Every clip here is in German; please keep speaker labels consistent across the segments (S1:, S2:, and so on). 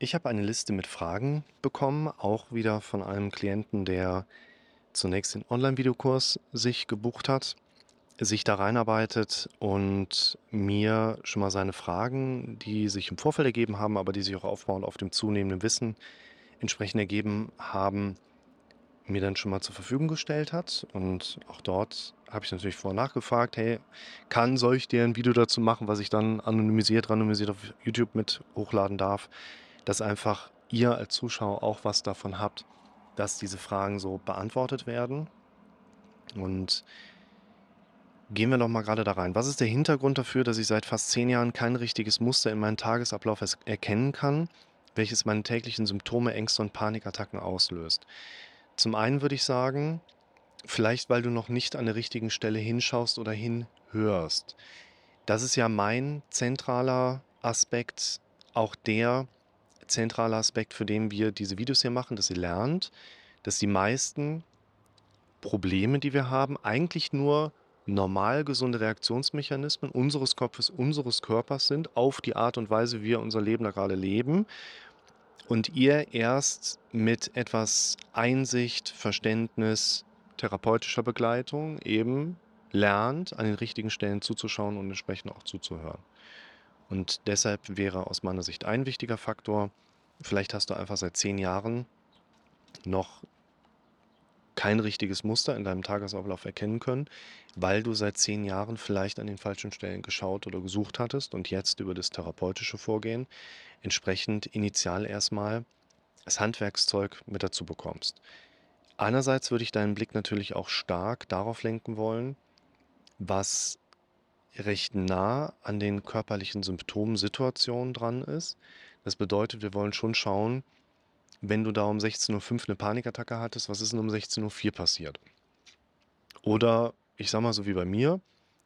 S1: Ich habe eine Liste mit Fragen bekommen, auch wieder von einem Klienten, der zunächst den Online-Videokurs sich gebucht hat, sich da reinarbeitet und mir schon mal seine Fragen, die sich im Vorfeld ergeben haben, aber die sich auch aufbauend auf dem zunehmenden Wissen entsprechend ergeben haben, mir dann schon mal zur Verfügung gestellt hat. Und auch dort habe ich natürlich vorher nachgefragt, hey, kann, soll ich dir ein Video dazu machen, was ich dann anonymisiert, randomisiert auf YouTube mit hochladen darf, dass einfach ihr als Zuschauer auch was davon habt, dass diese Fragen so beantwortet werden. Und gehen wir noch mal gerade da rein. Was ist der Hintergrund dafür, dass ich seit fast zehn Jahren kein richtiges Muster in meinem Tagesablauf erkennen kann, welches meine täglichen Symptome, Ängste und Panikattacken auslöst? Zum einen würde ich sagen, vielleicht weil du noch nicht an der richtigen Stelle hinschaust oder hinhörst. Das ist ja mein zentraler Aspekt, auch der zentrale Aspekt, für den wir diese Videos hier machen, dass ihr lernt, dass die meisten Probleme, die wir haben, eigentlich nur normal gesunde Reaktionsmechanismen unseres Kopfes, unseres Körpers sind auf die Art und Weise, wie wir unser Leben da gerade leben und ihr erst mit etwas Einsicht, Verständnis, therapeutischer Begleitung eben lernt, an den richtigen Stellen zuzuschauen und entsprechend auch zuzuhören. Und deshalb wäre aus meiner Sicht ein wichtiger Faktor, vielleicht hast du einfach seit zehn Jahren noch kein richtiges Muster in deinem Tagesablauf erkennen können, weil du seit zehn Jahren vielleicht an den falschen Stellen geschaut oder gesucht hattest und jetzt über das therapeutische Vorgehen entsprechend initial erstmal das Handwerkszeug mit dazu bekommst. Einerseits würde ich deinen Blick natürlich auch stark darauf lenken wollen, was recht nah an den körperlichen Symptomsituationen dran ist. Das bedeutet, wir wollen schon schauen, wenn du da um 16.05 Uhr eine Panikattacke hattest, was ist denn um 16.04 Uhr passiert? Oder ich sag mal so wie bei mir,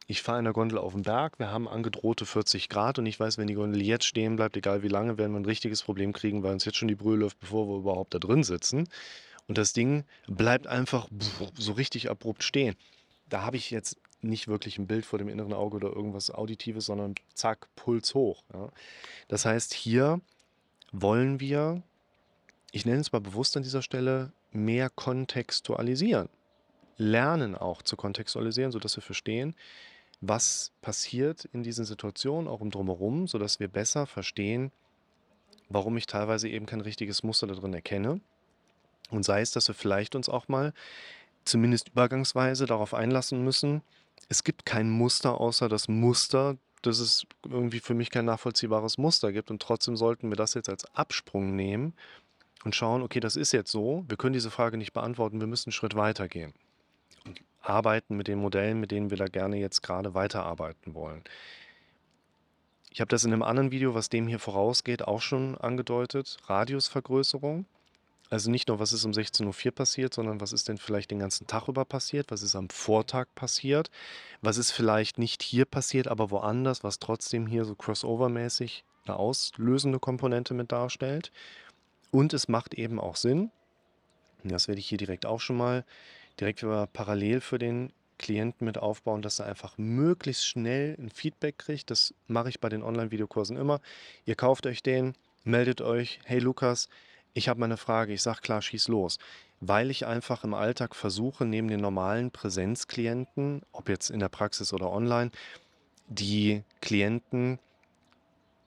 S1: ich fahre in der Gondel auf den Berg, wir haben angedrohte 40 Grad und ich weiß, wenn die Gondel jetzt stehen bleibt, egal wie lange, werden wir ein richtiges Problem kriegen, weil uns jetzt schon die Brühe läuft, bevor wir überhaupt da drin sitzen. Und das Ding bleibt einfach so richtig abrupt stehen. Da habe ich jetzt nicht wirklich ein Bild vor dem inneren Auge oder irgendwas Auditives, sondern zack, Puls hoch. Ja. Das heißt, hier wollen wir ich nenne es mal bewusst an dieser Stelle, mehr kontextualisieren. Lernen auch zu kontextualisieren, sodass wir verstehen, was passiert in diesen Situationen, auch im Drumherum, sodass wir besser verstehen, warum ich teilweise eben kein richtiges Muster da drin erkenne. Und sei es, dass wir vielleicht uns auch mal zumindest übergangsweise darauf einlassen müssen, es gibt kein Muster außer das Muster, dass es irgendwie für mich kein nachvollziehbares Muster gibt. Und trotzdem sollten wir das jetzt als Absprung nehmen und schauen, okay, das ist jetzt so, wir können diese Frage nicht beantworten, wir müssen einen Schritt weiter gehen. Und arbeiten mit den Modellen, mit denen wir da gerne jetzt gerade weiterarbeiten wollen. Ich habe das in einem anderen Video, was dem hier vorausgeht, auch schon angedeutet. Radiusvergrößerung. Also nicht nur, was ist um 16.04 Uhr passiert, sondern was ist denn vielleicht den ganzen Tag über passiert, was ist am Vortag passiert, was ist vielleicht nicht hier passiert, aber woanders, was trotzdem hier so crossover-mäßig eine auslösende Komponente mit darstellt. Und es macht eben auch Sinn, das werde ich hier direkt auch schon mal direkt parallel für den Klienten mit aufbauen, dass er einfach möglichst schnell ein Feedback kriegt. Das mache ich bei den Online-Videokursen immer. Ihr kauft euch den, meldet euch, hey Lukas, ich habe mal eine Frage, ich sage klar, schieß los. Weil ich einfach im Alltag versuche, neben den normalen Präsenzklienten, ob jetzt in der Praxis oder online, die Klienten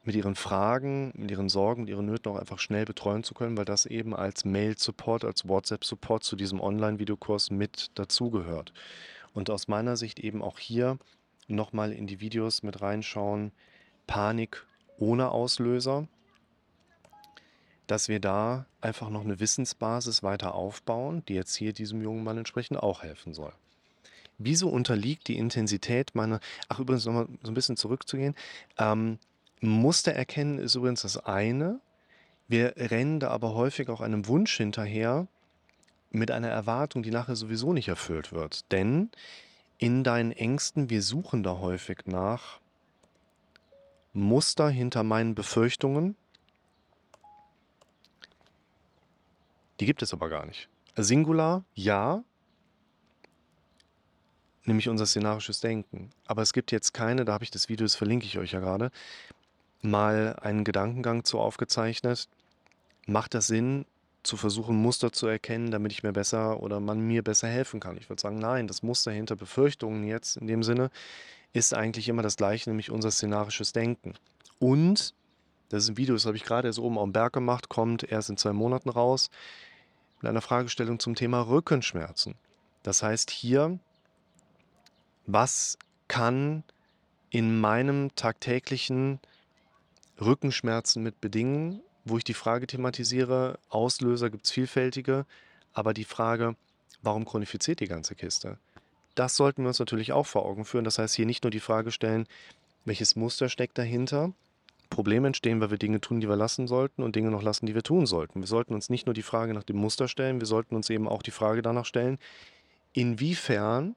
S1: mit ihren Fragen, mit ihren Sorgen, mit ihren Nöten auch einfach schnell betreuen zu können, weil das eben als Mail-Support, als WhatsApp-Support zu diesem Online-Videokurs mit dazugehört. Und aus meiner Sicht eben auch hier nochmal in die Videos mit reinschauen, Panik ohne Auslöser, dass wir da einfach noch eine Wissensbasis weiter aufbauen, die jetzt hier diesem jungen Mann entsprechend auch helfen soll. Wieso unterliegt die Intensität meiner, ach übrigens nochmal so ein bisschen zurückzugehen, ähm, Muster erkennen ist übrigens das eine. Wir rennen da aber häufig auch einem Wunsch hinterher mit einer Erwartung, die nachher sowieso nicht erfüllt wird. Denn in deinen Ängsten, wir suchen da häufig nach Muster hinter meinen Befürchtungen. Die gibt es aber gar nicht. Singular, ja, nämlich unser szenarisches Denken. Aber es gibt jetzt keine, da habe ich das Video, das verlinke ich euch ja gerade, mal einen Gedankengang zu aufgezeichnet, macht das Sinn, zu versuchen, Muster zu erkennen, damit ich mir besser oder man mir besser helfen kann? Ich würde sagen, nein, das Muster hinter Befürchtungen jetzt in dem Sinne ist eigentlich immer das gleiche, nämlich unser szenarisches Denken. Und, das ist ein Video, das habe ich gerade erst oben am Berg gemacht, kommt erst in zwei Monaten raus, mit einer Fragestellung zum Thema Rückenschmerzen. Das heißt hier, was kann in meinem tagtäglichen Rückenschmerzen mit bedingen, wo ich die Frage thematisiere, Auslöser gibt es vielfältige, aber die Frage, warum chronifiziert die ganze Kiste? Das sollten wir uns natürlich auch vor Augen führen. Das heißt, hier nicht nur die Frage stellen, welches Muster steckt dahinter. Probleme entstehen, weil wir Dinge tun, die wir lassen sollten und Dinge noch lassen, die wir tun sollten. Wir sollten uns nicht nur die Frage nach dem Muster stellen, wir sollten uns eben auch die Frage danach stellen, inwiefern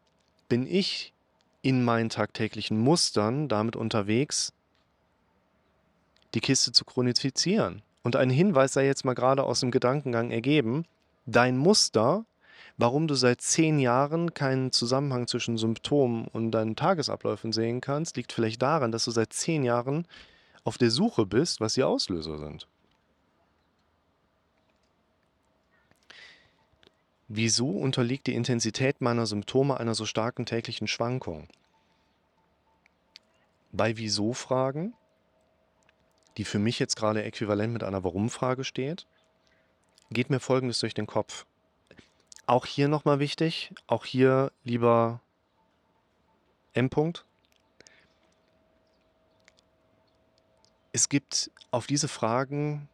S1: bin ich in meinen tagtäglichen Mustern damit unterwegs, die Kiste zu chronifizieren. Und ein Hinweis sei jetzt mal gerade aus dem Gedankengang ergeben, dein Muster Warum du seit zehn Jahren keinen Zusammenhang zwischen Symptomen und deinen Tagesabläufen sehen kannst, liegt vielleicht daran, dass du seit zehn Jahren auf der Suche bist, was die Auslöser sind. Wieso unterliegt die Intensität meiner Symptome einer so starken täglichen Schwankung? Bei Wieso-Fragen, die für mich jetzt gerade äquivalent mit einer Warum-Frage steht, geht mir Folgendes durch den Kopf. Auch hier nochmal wichtig, auch hier lieber M. Es gibt auf diese Fragen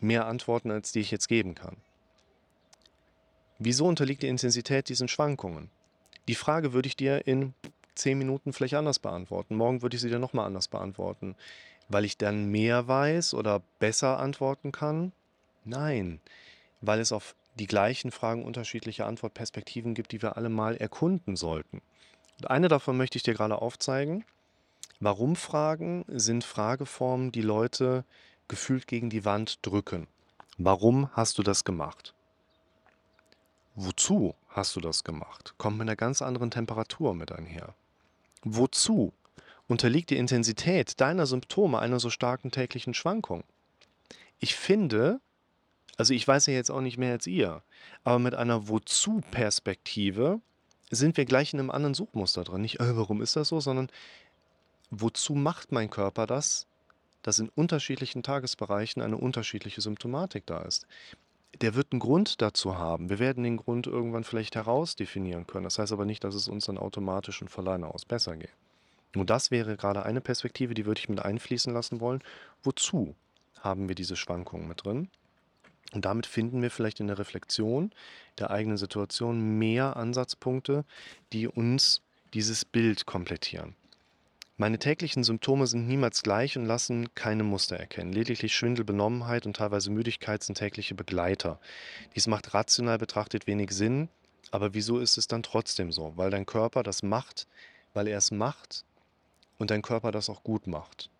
S1: mehr Antworten, als die ich jetzt geben kann. Wieso unterliegt die Intensität diesen Schwankungen? Die Frage würde ich dir in zehn Minuten vielleicht anders beantworten. Morgen würde ich sie dir nochmal anders beantworten. Weil ich dann mehr weiß oder besser antworten kann? Nein, weil es auf die gleichen Fragen unterschiedliche Antwortperspektiven gibt, die wir alle mal erkunden sollten. Und eine davon möchte ich dir gerade aufzeigen. Warum-Fragen sind Frageformen, die Leute gefühlt gegen die Wand drücken. Warum hast du das gemacht? Wozu hast du das gemacht? Kommt mit einer ganz anderen Temperatur mit einher. Wozu unterliegt die Intensität deiner Symptome einer so starken täglichen Schwankung? Ich finde, also ich weiß ja jetzt auch nicht mehr als ihr, aber mit einer Wozu-Perspektive sind wir gleich in einem anderen Suchmuster drin. Nicht, äh, warum ist das so, sondern wozu macht mein Körper das, dass in unterschiedlichen Tagesbereichen eine unterschiedliche Symptomatik da ist. Der wird einen Grund dazu haben. Wir werden den Grund irgendwann vielleicht herausdefinieren können. Das heißt aber nicht, dass es uns dann automatisch und von alleine aus besser geht. Und das wäre gerade eine Perspektive, die würde ich mit einfließen lassen wollen. Wozu haben wir diese Schwankungen mit drin? Und damit finden wir vielleicht in der Reflexion der eigenen Situation mehr Ansatzpunkte, die uns dieses Bild komplettieren. Meine täglichen Symptome sind niemals gleich und lassen keine Muster erkennen. Lediglich Schwindel, Benommenheit und teilweise Müdigkeit sind tägliche Begleiter. Dies macht rational betrachtet wenig Sinn, aber wieso ist es dann trotzdem so? Weil dein Körper das macht, weil er es macht und dein Körper das auch gut macht.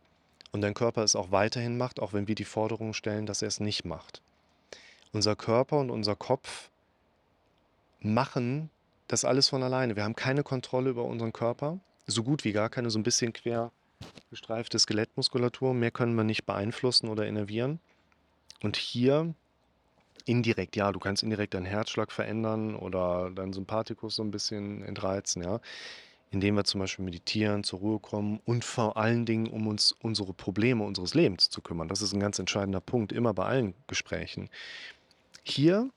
S1: Und dein Körper es auch weiterhin macht, auch wenn wir die Forderung stellen, dass er es nicht macht. Unser Körper und unser Kopf machen das alles von alleine. Wir haben keine Kontrolle über unseren Körper, so gut wie gar keine, so ein bisschen quer gestreifte Skelettmuskulatur. Mehr können wir nicht beeinflussen oder innervieren. Und hier indirekt, ja, du kannst indirekt deinen Herzschlag verändern oder deinen Sympathikus so ein bisschen entreizen, ja, indem wir zum Beispiel meditieren, zur Ruhe kommen und vor allen Dingen um uns unsere Probleme unseres Lebens zu kümmern. Das ist ein ganz entscheidender Punkt, immer bei allen Gesprächen. Hier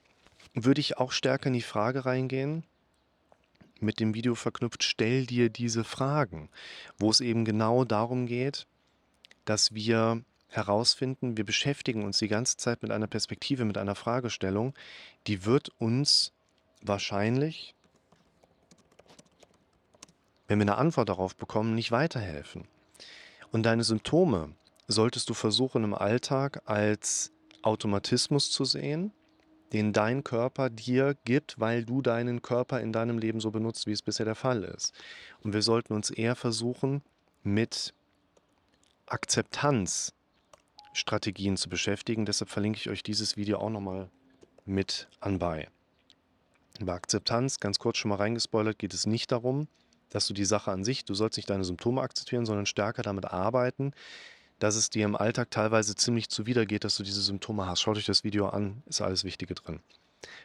S1: würde ich auch stärker in die Frage reingehen, mit dem Video verknüpft, stell dir diese Fragen, wo es eben genau darum geht, dass wir herausfinden, wir beschäftigen uns die ganze Zeit mit einer Perspektive, mit einer Fragestellung, die wird uns wahrscheinlich, wenn wir eine Antwort darauf bekommen, nicht weiterhelfen. Und deine Symptome solltest du versuchen im Alltag als Automatismus zu sehen, den dein Körper dir gibt, weil du deinen Körper in deinem Leben so benutzt, wie es bisher der Fall ist. Und wir sollten uns eher versuchen, mit Akzeptanzstrategien zu beschäftigen. Deshalb verlinke ich euch dieses Video auch nochmal mit anbei. Bei Akzeptanz, ganz kurz schon mal reingespoilert, geht es nicht darum, dass du die Sache an sich, du sollst nicht deine Symptome akzeptieren, sondern stärker damit arbeiten, dass es dir im Alltag teilweise ziemlich zuwidergeht, dass du diese Symptome hast. Schaut euch das Video an, ist alles Wichtige drin.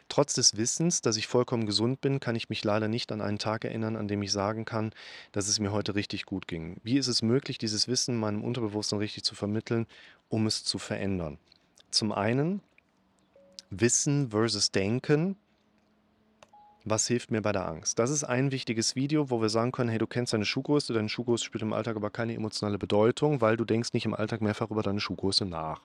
S1: Trotz des Wissens, dass ich vollkommen gesund bin, kann ich mich leider nicht an einen Tag erinnern, an dem ich sagen kann, dass es mir heute richtig gut ging. Wie ist es möglich, dieses Wissen meinem Unterbewusstsein richtig zu vermitteln, um es zu verändern? Zum einen Wissen versus Denken. Was hilft mir bei der Angst? Das ist ein wichtiges Video, wo wir sagen können, hey, du kennst deine Schuhgröße, deine Schuhgröße spielt im Alltag aber keine emotionale Bedeutung, weil du denkst nicht im Alltag mehrfach über deine Schuhgröße nach.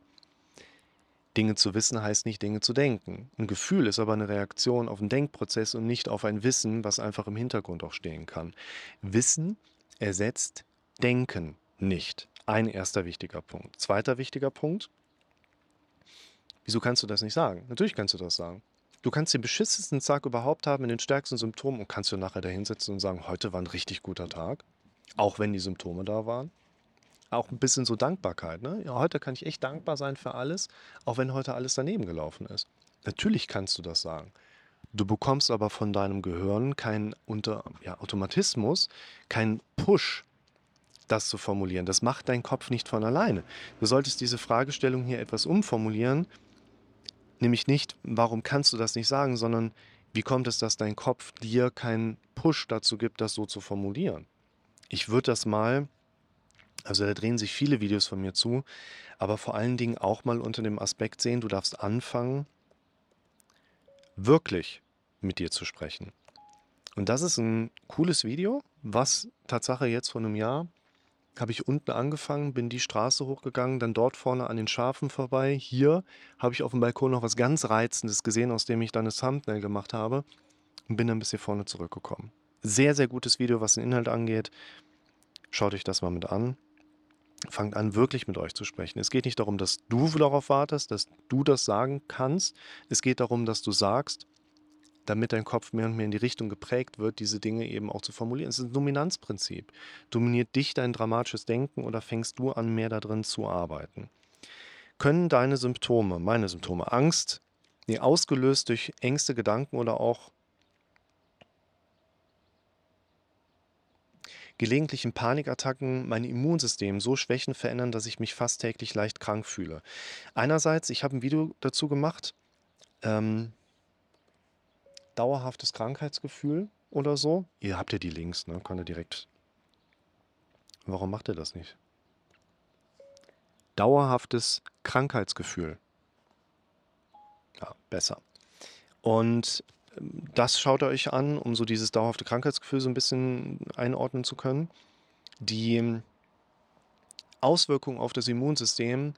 S1: Dinge zu wissen heißt nicht Dinge zu denken. Ein Gefühl ist aber eine Reaktion auf einen Denkprozess und nicht auf ein Wissen, was einfach im Hintergrund auch stehen kann. Wissen ersetzt Denken nicht. Ein erster wichtiger Punkt. Zweiter wichtiger Punkt. Wieso kannst du das nicht sagen? Natürlich kannst du das sagen. Du kannst den beschissensten Tag überhaupt haben in den stärksten Symptomen und kannst du nachher da hinsetzen und sagen, heute war ein richtig guter Tag, auch wenn die Symptome da waren auch ein bisschen so Dankbarkeit. Ne? Ja, heute kann ich echt dankbar sein für alles, auch wenn heute alles daneben gelaufen ist. Natürlich kannst du das sagen. Du bekommst aber von deinem Gehirn keinen unter, ja, Automatismus, keinen Push, das zu formulieren. Das macht dein Kopf nicht von alleine. Du solltest diese Fragestellung hier etwas umformulieren, nämlich nicht, warum kannst du das nicht sagen, sondern wie kommt es, dass dein Kopf dir keinen Push dazu gibt, das so zu formulieren? Ich würde das mal also da drehen sich viele Videos von mir zu, aber vor allen Dingen auch mal unter dem Aspekt sehen, du darfst anfangen, wirklich mit dir zu sprechen. Und das ist ein cooles Video, was Tatsache jetzt vor einem Jahr habe ich unten angefangen, bin die Straße hochgegangen, dann dort vorne an den Schafen vorbei. Hier habe ich auf dem Balkon noch was ganz Reizendes gesehen, aus dem ich dann eine Thumbnail gemacht habe und bin dann bis hier vorne zurückgekommen. Sehr, sehr gutes Video, was den Inhalt angeht. Schaut euch das mal mit an fangt an, wirklich mit euch zu sprechen. Es geht nicht darum, dass du darauf wartest, dass du das sagen kannst. Es geht darum, dass du sagst, damit dein Kopf mehr und mehr in die Richtung geprägt wird, diese Dinge eben auch zu formulieren. Es ist ein Dominanzprinzip. Dominiert dich dein dramatisches Denken oder fängst du an, mehr darin zu arbeiten? Können deine Symptome, meine Symptome, Angst, nee, ausgelöst durch Ängste, Gedanken oder auch gelegentlichen Panikattacken mein Immunsystem so Schwächen verändern, dass ich mich fast täglich leicht krank fühle. Einerseits, ich habe ein Video dazu gemacht, ähm, dauerhaftes Krankheitsgefühl oder so. Ihr habt ja die Links, ne? Könnt ihr direkt. Warum macht ihr das nicht? Dauerhaftes Krankheitsgefühl. Ja, besser. Und das schaut ihr euch an, um so dieses dauerhafte Krankheitsgefühl so ein bisschen einordnen zu können. Die Auswirkungen auf das Immunsystem.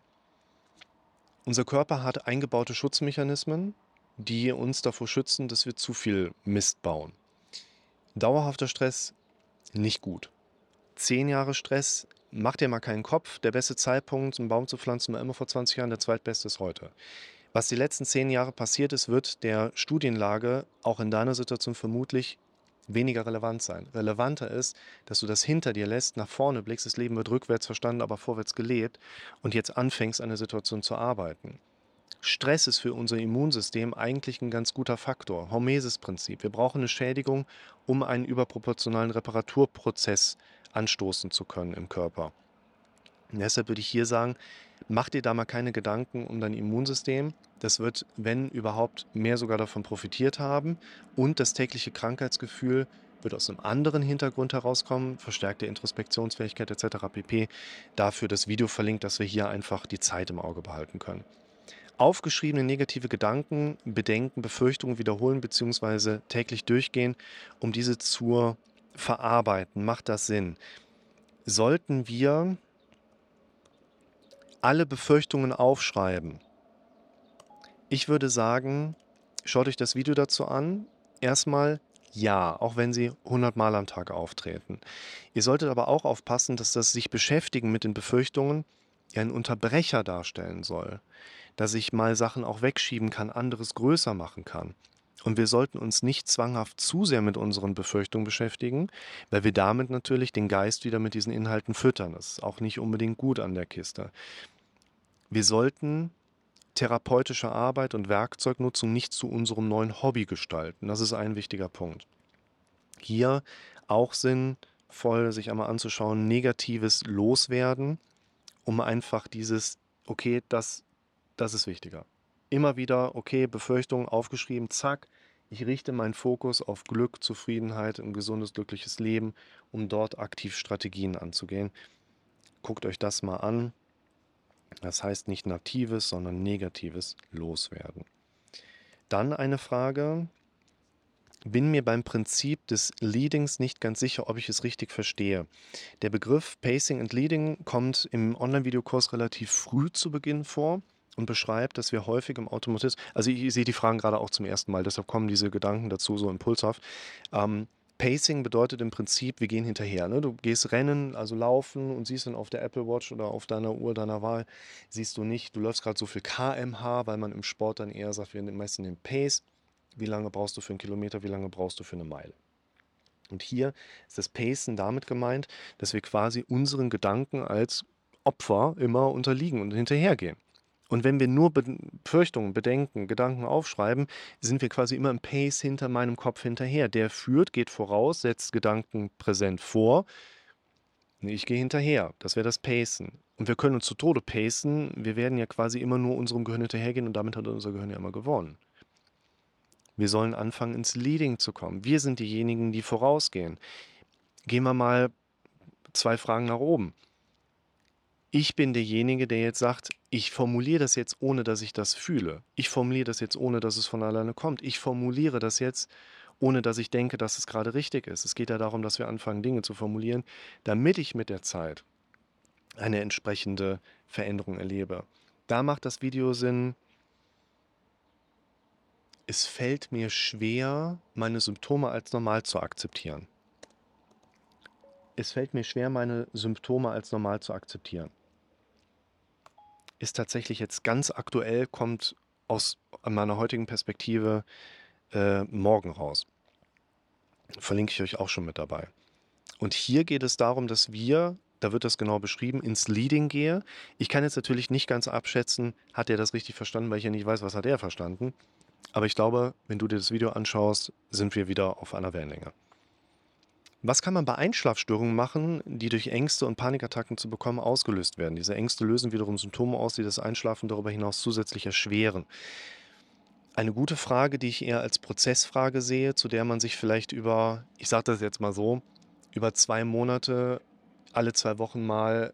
S1: Unser Körper hat eingebaute Schutzmechanismen, die uns davor schützen, dass wir zu viel Mist bauen. Dauerhafter Stress nicht gut. Zehn Jahre Stress, macht dir mal keinen Kopf. Der beste Zeitpunkt, einen Baum zu pflanzen, war immer vor 20 Jahren, der zweitbeste ist heute. Was die letzten zehn Jahre passiert ist, wird der Studienlage auch in deiner Situation vermutlich weniger relevant sein. Relevanter ist, dass du das hinter dir lässt, nach vorne blickst, das Leben wird rückwärts verstanden, aber vorwärts gelebt und jetzt anfängst, an der Situation zu arbeiten. Stress ist für unser Immunsystem eigentlich ein ganz guter Faktor. Hormesis-Prinzip. Wir brauchen eine Schädigung, um einen überproportionalen Reparaturprozess anstoßen zu können im Körper. Und deshalb würde ich hier sagen, mach dir da mal keine Gedanken um dein Immunsystem. Das wird, wenn überhaupt, mehr sogar davon profitiert haben. Und das tägliche Krankheitsgefühl wird aus einem anderen Hintergrund herauskommen, verstärkte Introspektionsfähigkeit etc. pp. Dafür das Video verlinkt, dass wir hier einfach die Zeit im Auge behalten können. Aufgeschriebene negative Gedanken, Bedenken, Befürchtungen wiederholen bzw. täglich durchgehen, um diese zu verarbeiten. Macht das Sinn? Sollten wir alle Befürchtungen aufschreiben. Ich würde sagen, schaut euch das Video dazu an. Erstmal ja, auch wenn sie 100 Mal am Tag auftreten. Ihr solltet aber auch aufpassen, dass das sich beschäftigen mit den Befürchtungen ja ein Unterbrecher darstellen soll. Dass ich mal Sachen auch wegschieben kann, anderes größer machen kann. Und wir sollten uns nicht zwanghaft zu sehr mit unseren Befürchtungen beschäftigen, weil wir damit natürlich den Geist wieder mit diesen Inhalten füttern. Das ist auch nicht unbedingt gut an der Kiste. Wir sollten therapeutische Arbeit und Werkzeugnutzung nicht zu unserem neuen Hobby gestalten. Das ist ein wichtiger Punkt. Hier auch sinnvoll, sich einmal anzuschauen, negatives Loswerden um einfach dieses, okay, das, das ist wichtiger. Immer wieder, okay, Befürchtungen aufgeschrieben, zack, ich richte meinen Fokus auf Glück, Zufriedenheit, ein gesundes, glückliches Leben, um dort aktiv Strategien anzugehen. Guckt euch das mal an. Das heißt nicht natives, sondern negatives Loswerden. Dann eine Frage. Bin mir beim Prinzip des Leadings nicht ganz sicher, ob ich es richtig verstehe. Der Begriff Pacing and Leading kommt im Online-Videokurs relativ früh zu Beginn vor und beschreibt, dass wir häufig im Automatismus, also ich, sehe die Fragen gerade auch zum ersten Mal, deshalb kommen diese Gedanken dazu so impulshaft. Ähm, Pacing bedeutet im Prinzip, wir gehen hinterher. Ne? Du gehst rennen, also laufen und siehst dann auf der Apple Watch oder auf deiner Uhr deiner Wahl, siehst du nicht, du läufst gerade so viel kmh, weil man im Sport dann eher sagt, wir messen den Pace. Wie lange brauchst du für einen Kilometer, wie lange brauchst du für eine Meile? Und hier ist das Pacen damit gemeint, dass wir quasi unseren Gedanken als Opfer immer unterliegen und hinterhergehen. Und wenn wir nur Befürchtungen, Bedenken, Gedanken aufschreiben, sind wir quasi immer im Pace hinter meinem Kopf hinterher. Der führt, geht voraus, setzt Gedanken präsent vor. Ich gehe hinterher. Das wäre das Pacen. Und wir können uns zu Tode pacen. Wir werden ja quasi immer nur unserem Gehirn hinterhergehen und damit hat unser Gehirn ja immer gewonnen. Wir sollen anfangen, ins Leading zu kommen. Wir sind diejenigen, die vorausgehen. Gehen wir mal zwei Fragen nach oben ich bin derjenige, der jetzt sagt, ich formuliere das jetzt, ohne dass ich das fühle. Ich formuliere das jetzt, ohne dass es von alleine kommt. Ich formuliere das jetzt, ohne dass ich denke, dass es gerade richtig ist. Es geht ja darum, dass wir anfangen, Dinge zu formulieren, damit ich mit der Zeit eine entsprechende Veränderung erlebe. Da macht das Video Sinn. Es fällt mir schwer, meine Symptome als normal zu akzeptieren. Es fällt mir schwer, meine Symptome als normal zu akzeptieren ist tatsächlich jetzt ganz aktuell, kommt aus meiner heutigen Perspektive äh, morgen raus. Verlinke ich euch auch schon mit dabei. Und hier geht es darum, dass wir, da wird das genau beschrieben, ins Leading gehe. Ich kann jetzt natürlich nicht ganz abschätzen, hat er das richtig verstanden, weil ich ja nicht weiß, was hat er verstanden. Aber ich glaube, wenn du dir das Video anschaust, sind wir wieder auf einer Wellenlänge. Was kann man bei Einschlafstörungen machen, die durch Ängste und Panikattacken zu bekommen ausgelöst werden? Diese Ängste lösen wiederum Symptome aus, die das Einschlafen darüber hinaus zusätzlich erschweren. Eine gute Frage, die ich eher als Prozessfrage sehe, zu der man sich vielleicht über, ich sage das jetzt mal so, über zwei Monate, alle zwei Wochen mal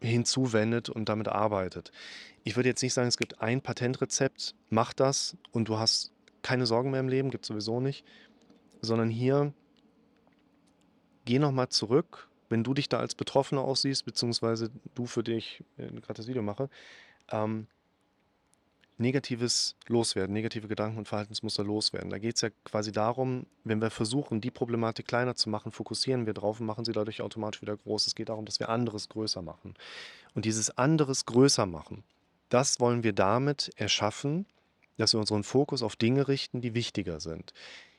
S1: hinzuwendet und damit arbeitet. Ich würde jetzt nicht sagen, es gibt ein Patentrezept, mach das und du hast keine Sorgen mehr im Leben, gibt es sowieso nicht, sondern hier geh nochmal zurück, wenn du dich da als Betroffener aussiehst, beziehungsweise du für dich äh, gerade das Video mache, ähm, negatives Loswerden, negative Gedanken und Verhaltensmuster loswerden. Da geht es ja quasi darum, wenn wir versuchen, die Problematik kleiner zu machen, fokussieren wir drauf und machen sie dadurch automatisch wieder groß. Es geht darum, dass wir anderes größer machen. Und dieses anderes größer machen, das wollen wir damit erschaffen, dass wir unseren Fokus auf Dinge richten, die wichtiger sind.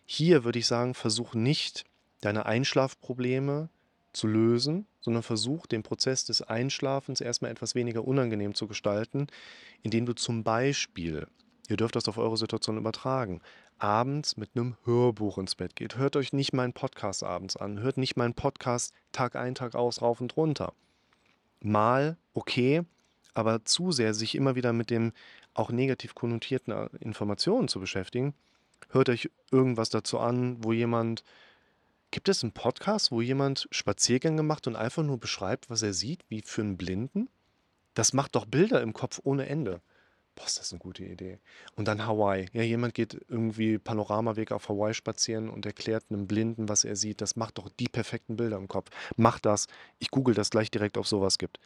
S1: Hier würde ich sagen, versuch nicht deine Einschlafprobleme zu lösen, sondern versuch den Prozess des Einschlafens erstmal etwas weniger unangenehm zu gestalten, indem du zum Beispiel, ihr dürft das auf eure Situation übertragen, abends mit einem Hörbuch ins Bett geht. Hört euch nicht meinen Podcast abends an, hört nicht meinen Podcast Tag ein, Tag aus, rauf und runter. Mal okay, aber zu sehr sich immer wieder mit dem auch negativ konnotierten äh, Informationen zu beschäftigen, hört euch irgendwas dazu an, wo jemand Gibt es einen Podcast, wo jemand Spaziergänge macht und einfach nur beschreibt, was er sieht, wie für einen Blinden? Das macht doch Bilder im Kopf ohne Ende. Boah, ist das eine gute Idee. Und dann Hawaii. Ja, jemand geht irgendwie Panoramaweg auf Hawaii spazieren und erklärt einem Blinden, was er sieht. Das macht doch die perfekten Bilder im Kopf. Mach das. Ich google das gleich direkt, ob sowas gibt.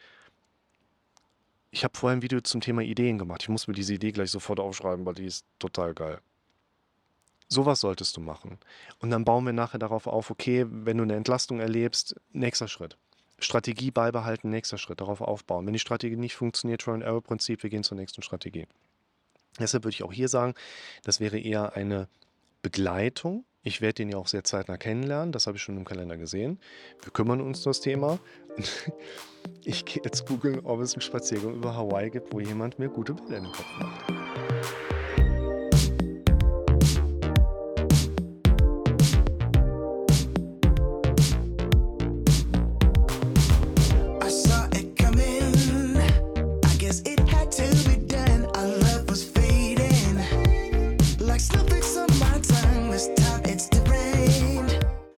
S1: Ich habe vorher ein Video zum Thema Ideen gemacht. Ich muss mir diese Idee gleich sofort aufschreiben, weil die ist total geil. Sowas solltest du machen. Und dann bauen wir nachher darauf auf, okay, wenn du eine Entlastung erlebst, nächster Schritt. Strategie beibehalten, nächster Schritt, darauf aufbauen. Wenn die Strategie nicht funktioniert, Trial-and-Error-Prinzip, wir gehen zur nächsten Strategie. Deshalb würde ich auch hier sagen, das wäre eher eine Begleitung. Ich werde den ja auch sehr zeitnah kennenlernen, das habe ich schon im Kalender gesehen. Wir kümmern uns um das Thema. Ich gehe jetzt googeln, ob es einen Spaziergang über Hawaii gibt, wo jemand mir gute Bilder in den Kopf macht.